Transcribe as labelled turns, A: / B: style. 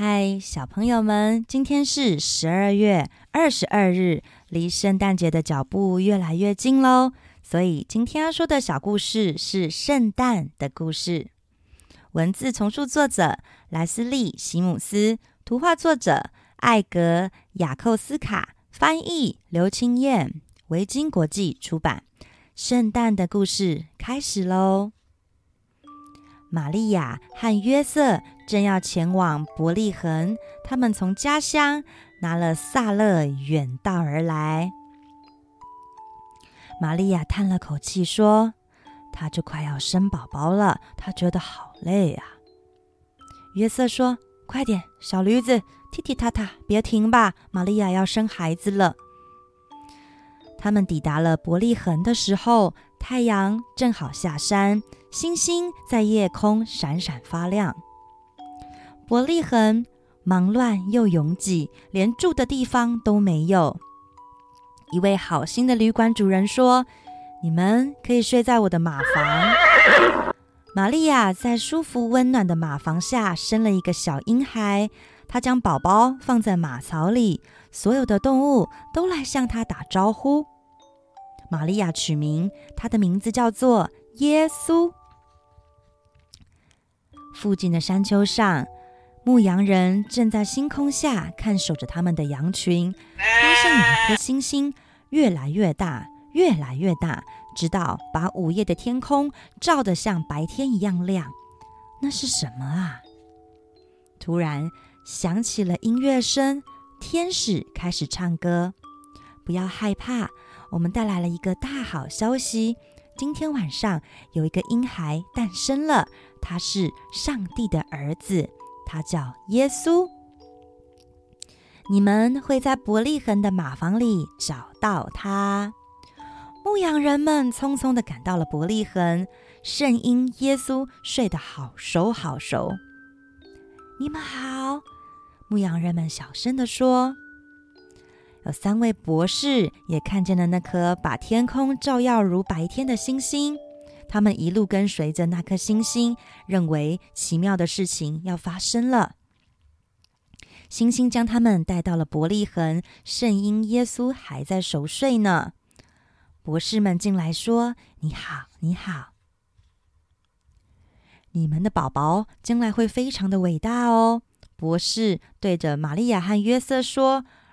A: 嗨，小朋友们，今天是十二月二十二日，离圣诞节的脚步越来越近喽。所以今天要说的小故事是圣诞的故事。文字重述作者莱斯利·席姆斯，图画作者艾格·雅寇斯卡，翻译刘清燕，维京国际出版。圣诞的故事开始喽！玛利亚和约瑟正要前往伯利恒，他们从家乡拿了萨勒远道而来。玛利亚叹了口气说：“她就快要生宝宝了，她觉得好累呀。”约瑟说：“快点，小驴子，踢踢踏踏，别停吧！玛利亚要生孩子了。”他们抵达了伯利恒的时候，太阳正好下山，星星在夜空闪闪发亮。伯利恒忙乱又拥挤，连住的地方都没有。一位好心的旅馆主人说：“你们可以睡在我的马房。”玛利亚在舒服温暖的马房下生了一个小婴孩，她将宝宝放在马槽里。所有的动物都来向他打招呼。玛利亚取名，他的名字叫做耶稣。附近的山丘上，牧羊人正在星空下看守着他们的羊群，发现有一颗星星越来越大，越来越大，直到把午夜的天空照得像白天一样亮。那是什么啊？突然响起了音乐声。天使开始唱歌，不要害怕，我们带来了一个大好消息。今天晚上有一个婴孩诞生了，他是上帝的儿子，他叫耶稣。你们会在伯利恒的马房里找到他。牧羊人们匆匆地赶到了伯利恒，圣婴耶稣睡得好熟好熟。你们好。牧羊人们小声地说：“有三位博士也看见了那颗把天空照耀如白天的星星。他们一路跟随着那颗星星，认为奇妙的事情要发生了。星星将他们带到了伯利恒，圣婴耶稣还在熟睡呢。博士们进来说：‘你好，你好，你们的宝宝将来会非常的伟大哦。’”博士对着玛利亚和约瑟说：“